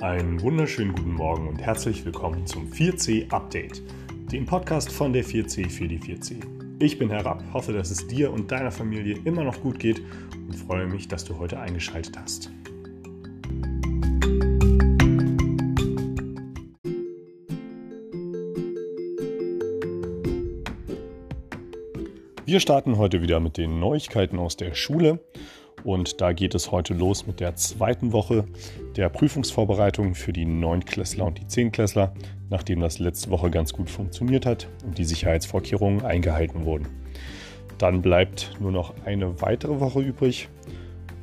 Einen wunderschönen guten Morgen und herzlich willkommen zum 4C Update, dem Podcast von der 4C für die 4C. Ich bin Herr Rapp, hoffe, dass es dir und deiner Familie immer noch gut geht und freue mich, dass du heute eingeschaltet hast. Wir starten heute wieder mit den Neuigkeiten aus der Schule und da geht es heute los mit der zweiten Woche der Prüfungsvorbereitung für die Neuntklässler und die Zehntklässler, nachdem das letzte Woche ganz gut funktioniert hat und die Sicherheitsvorkehrungen eingehalten wurden. Dann bleibt nur noch eine weitere Woche übrig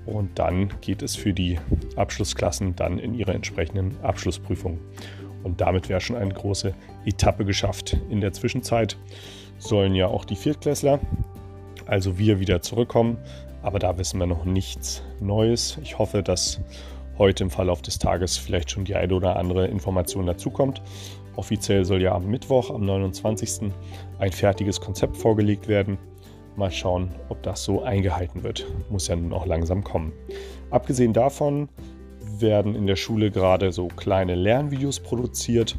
und dann geht es für die Abschlussklassen dann in ihre entsprechenden Abschlussprüfungen. Und damit wäre schon eine große Etappe geschafft. In der Zwischenzeit sollen ja auch die Viertklässler, also wir, wieder zurückkommen aber da wissen wir noch nichts Neues. Ich hoffe, dass heute im Verlauf des Tages vielleicht schon die eine oder andere Information dazukommt. Offiziell soll ja am Mittwoch, am 29. ein fertiges Konzept vorgelegt werden. Mal schauen, ob das so eingehalten wird. Muss ja nun auch langsam kommen. Abgesehen davon werden in der Schule gerade so kleine Lernvideos produziert.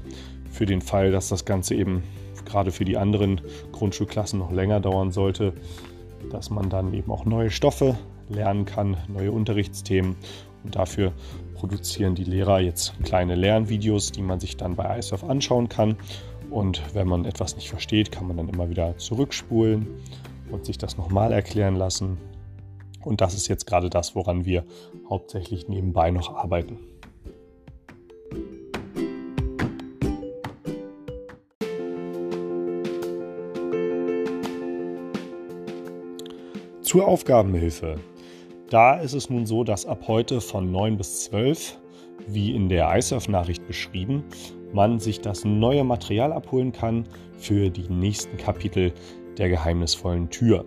Für den Fall, dass das Ganze eben gerade für die anderen Grundschulklassen noch länger dauern sollte, dass man dann eben auch neue Stoffe lernen kann, neue Unterrichtsthemen. Und dafür produzieren die Lehrer jetzt kleine Lernvideos, die man sich dann bei ISOF anschauen kann. Und wenn man etwas nicht versteht, kann man dann immer wieder zurückspulen und sich das nochmal erklären lassen. Und das ist jetzt gerade das, woran wir hauptsächlich nebenbei noch arbeiten. Zur Aufgabenhilfe. Da ist es nun so, dass ab heute von 9 bis 12, wie in der iSurf-Nachricht beschrieben, man sich das neue Material abholen kann für die nächsten Kapitel der geheimnisvollen Tür.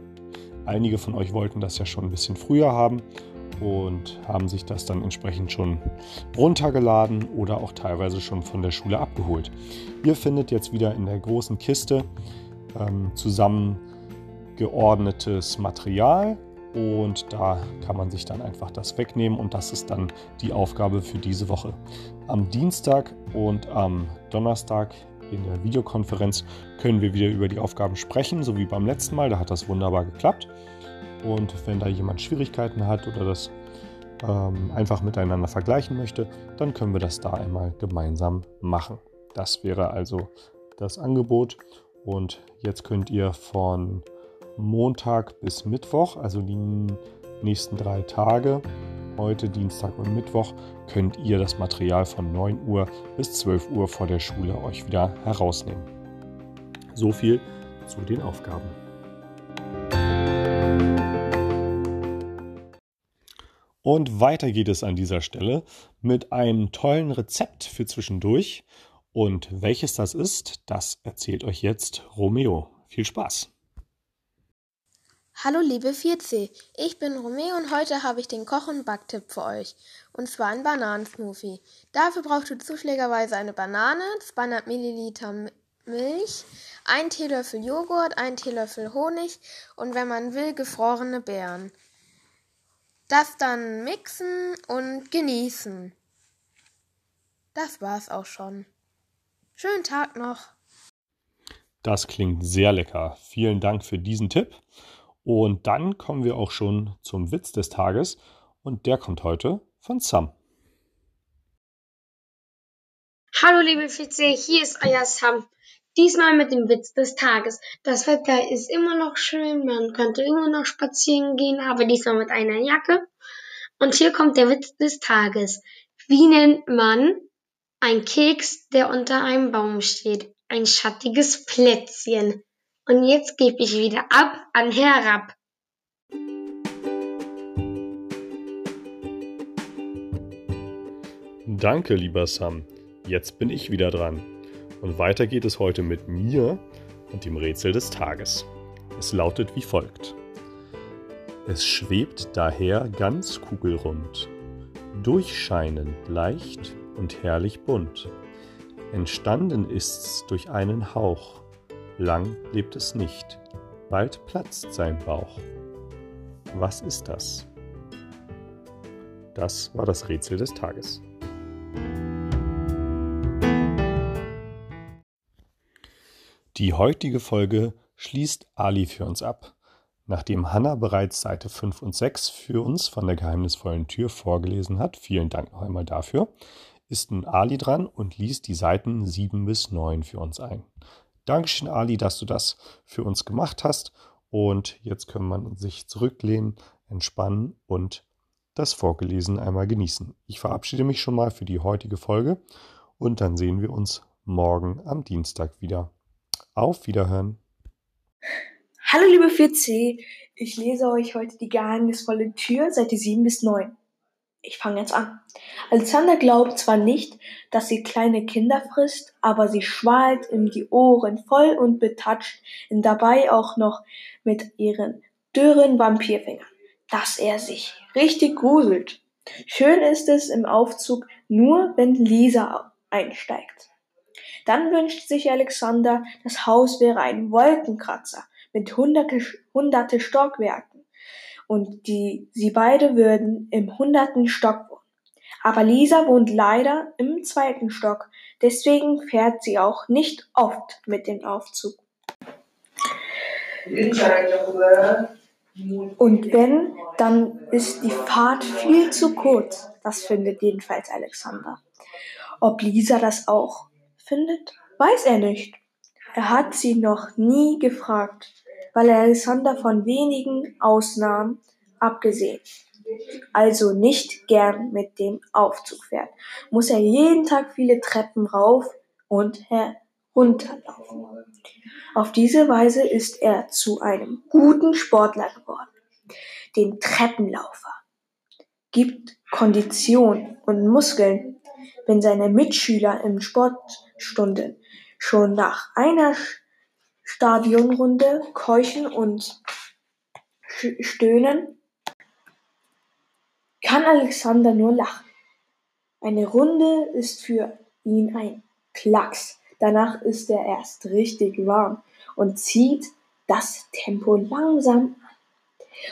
Einige von euch wollten das ja schon ein bisschen früher haben und haben sich das dann entsprechend schon runtergeladen oder auch teilweise schon von der Schule abgeholt. Ihr findet jetzt wieder in der großen Kiste ähm, zusammen geordnetes Material und da kann man sich dann einfach das wegnehmen und das ist dann die Aufgabe für diese Woche. Am Dienstag und am Donnerstag in der Videokonferenz können wir wieder über die Aufgaben sprechen, so wie beim letzten Mal. Da hat das wunderbar geklappt. Und wenn da jemand Schwierigkeiten hat oder das ähm, einfach miteinander vergleichen möchte, dann können wir das da einmal gemeinsam machen. Das wäre also das Angebot. Und jetzt könnt ihr von Montag bis Mittwoch, also die nächsten drei Tage, heute Dienstag und Mittwoch, könnt ihr das Material von 9 Uhr bis 12 Uhr vor der Schule euch wieder herausnehmen. So viel zu den Aufgaben. Und weiter geht es an dieser Stelle mit einem tollen Rezept für zwischendurch. Und welches das ist, das erzählt euch jetzt Romeo. Viel Spaß! Hallo liebe 4C, ich bin Romeo und heute habe ich den Koch- und Backtipp für euch. Und zwar ein Bananensmoothie. Dafür braucht ihr zufälligerweise eine Banane, 200 Milliliter Milch, 1 Teelöffel Joghurt, 1 Teelöffel Honig und wenn man will, gefrorene Beeren. Das dann mixen und genießen. Das war's auch schon. Schönen Tag noch. Das klingt sehr lecker. Vielen Dank für diesen Tipp. Und dann kommen wir auch schon zum Witz des Tages und der kommt heute von Sam. Hallo liebe Fitze, hier ist euer Sam. Diesmal mit dem Witz des Tages. Das Wetter ist immer noch schön, man könnte immer noch spazieren gehen, aber diesmal mit einer Jacke. Und hier kommt der Witz des Tages. Wie nennt man ein Keks, der unter einem Baum steht? Ein schattiges Plätzchen. Und jetzt gebe ich wieder ab an Herab. Danke, lieber Sam. Jetzt bin ich wieder dran. Und weiter geht es heute mit mir und dem Rätsel des Tages. Es lautet wie folgt. Es schwebt daher ganz kugelrund, durchscheinend leicht und herrlich bunt. Entstanden ist's durch einen Hauch Lang lebt es nicht, bald platzt sein Bauch. Was ist das? Das war das Rätsel des Tages. Die heutige Folge schließt Ali für uns ab, nachdem Hanna bereits Seite 5 und 6 für uns von der geheimnisvollen Tür vorgelesen hat. Vielen Dank noch einmal dafür. Ist nun Ali dran und liest die Seiten 7 bis 9 für uns ein. Dankeschön, Ali, dass du das für uns gemacht hast. Und jetzt kann man sich zurücklehnen, entspannen und das Vorgelesen einmal genießen. Ich verabschiede mich schon mal für die heutige Folge und dann sehen wir uns morgen am Dienstag wieder. Auf Wiederhören. Hallo liebe 4C, ich lese euch heute die geheimnisvolle Tür, Seite 7 bis 9. Ich fange jetzt an. Alexander glaubt zwar nicht, dass sie kleine Kinder frisst, aber sie schwalt ihm die Ohren voll und betatscht ihn dabei auch noch mit ihren dürren Vampirfingern, dass er sich richtig gruselt. Schön ist es im Aufzug nur, wenn Lisa einsteigt. Dann wünscht sich Alexander, das Haus wäre ein Wolkenkratzer mit hunderte, hunderte Stockwerken und die, sie beide würden im hunderten Stock wohnen. Aber Lisa wohnt leider im zweiten Stock, deswegen fährt sie auch nicht oft mit dem Aufzug. Und wenn, dann ist die Fahrt viel zu kurz. Das findet jedenfalls Alexander. Ob Lisa das auch findet, weiß er nicht. Er hat sie noch nie gefragt weil Alexander von wenigen Ausnahmen abgesehen also nicht gern mit dem Aufzug fährt, muss er jeden Tag viele Treppen rauf und herunterlaufen. Auf diese Weise ist er zu einem guten Sportler geworden, den Treppenlaufer. Gibt Kondition und Muskeln, wenn seine Mitschüler in Sportstunden schon nach einer Stadionrunde keuchen und stöhnen, kann Alexander nur lachen. Eine Runde ist für ihn ein Klacks. Danach ist er erst richtig warm und zieht das Tempo langsam an.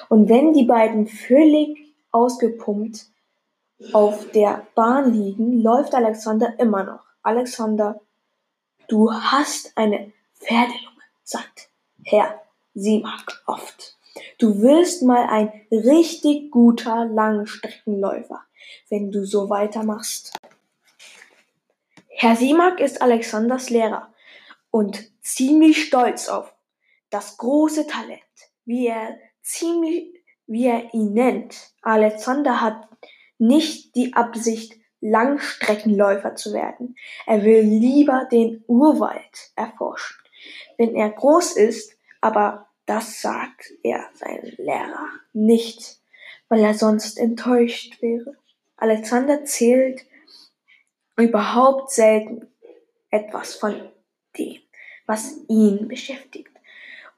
Und wenn die beiden völlig ausgepumpt auf der Bahn liegen, läuft Alexander immer noch. Alexander, du hast eine Pferdelunge sagt Herr Simak oft. Du wirst mal ein richtig guter Langstreckenläufer, wenn du so weitermachst. Herr Simak ist Alexanders Lehrer und ziemlich stolz auf das große Talent, wie er ziemlich, wie er ihn nennt. Alexander hat nicht die Absicht, Langstreckenläufer zu werden. Er will lieber den Urwald erforschen wenn er groß ist, aber das sagt er seinem Lehrer nicht, weil er sonst enttäuscht wäre. Alexander zählt überhaupt selten etwas von dem, was ihn beschäftigt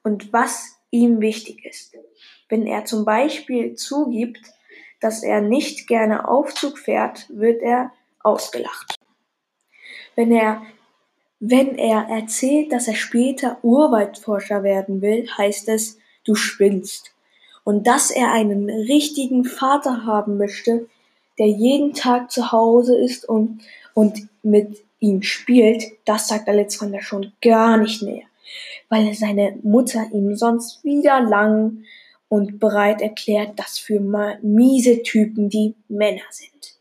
und was ihm wichtig ist. Wenn er zum Beispiel zugibt, dass er nicht gerne Aufzug fährt, wird er ausgelacht. Wenn er wenn er erzählt, dass er später Urwaldforscher werden will, heißt es, du spinnst. Und dass er einen richtigen Vater haben möchte, der jeden Tag zu Hause ist und, und mit ihm spielt, das sagt Alexander schon gar nicht mehr, weil seine Mutter ihm sonst wieder lang und bereit erklärt, dass für miese Typen die Männer sind.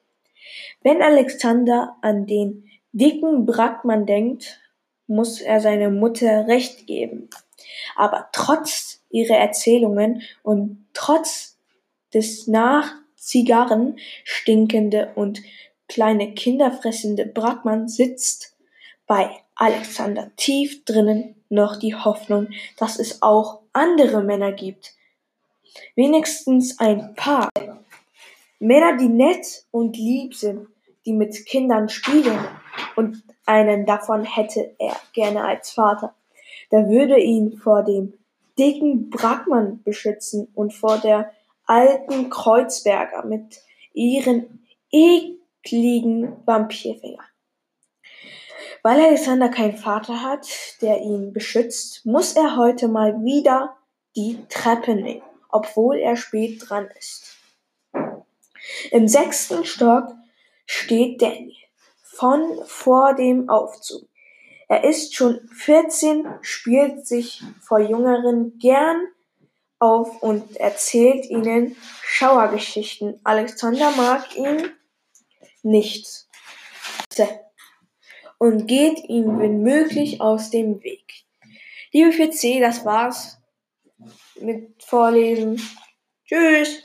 Wenn Alexander an den dicken Brackmann denkt, muss er seiner Mutter recht geben. Aber trotz ihrer Erzählungen und trotz des nach Zigarren stinkende und kleine Kinder fressende Brackmann sitzt bei Alexander tief drinnen noch die Hoffnung, dass es auch andere Männer gibt. Wenigstens ein paar. Männer, die nett und lieb sind, die mit Kindern spielen und einen davon hätte er gerne als Vater. Der würde ihn vor dem dicken Brackmann beschützen und vor der alten Kreuzberger mit ihren ekligen Vampirfingern. Weil Alexander keinen Vater hat, der ihn beschützt, muss er heute mal wieder die Treppe nehmen, obwohl er spät dran ist. Im sechsten Stock steht Danny von vor dem Aufzug. Er ist schon 14, spielt sich vor Jüngeren gern auf und erzählt ihnen Schauergeschichten. Alexander mag ihn nicht und geht ihm wenn möglich aus dem Weg. Liebe 4C, das war's mit Vorlesen. Tschüss.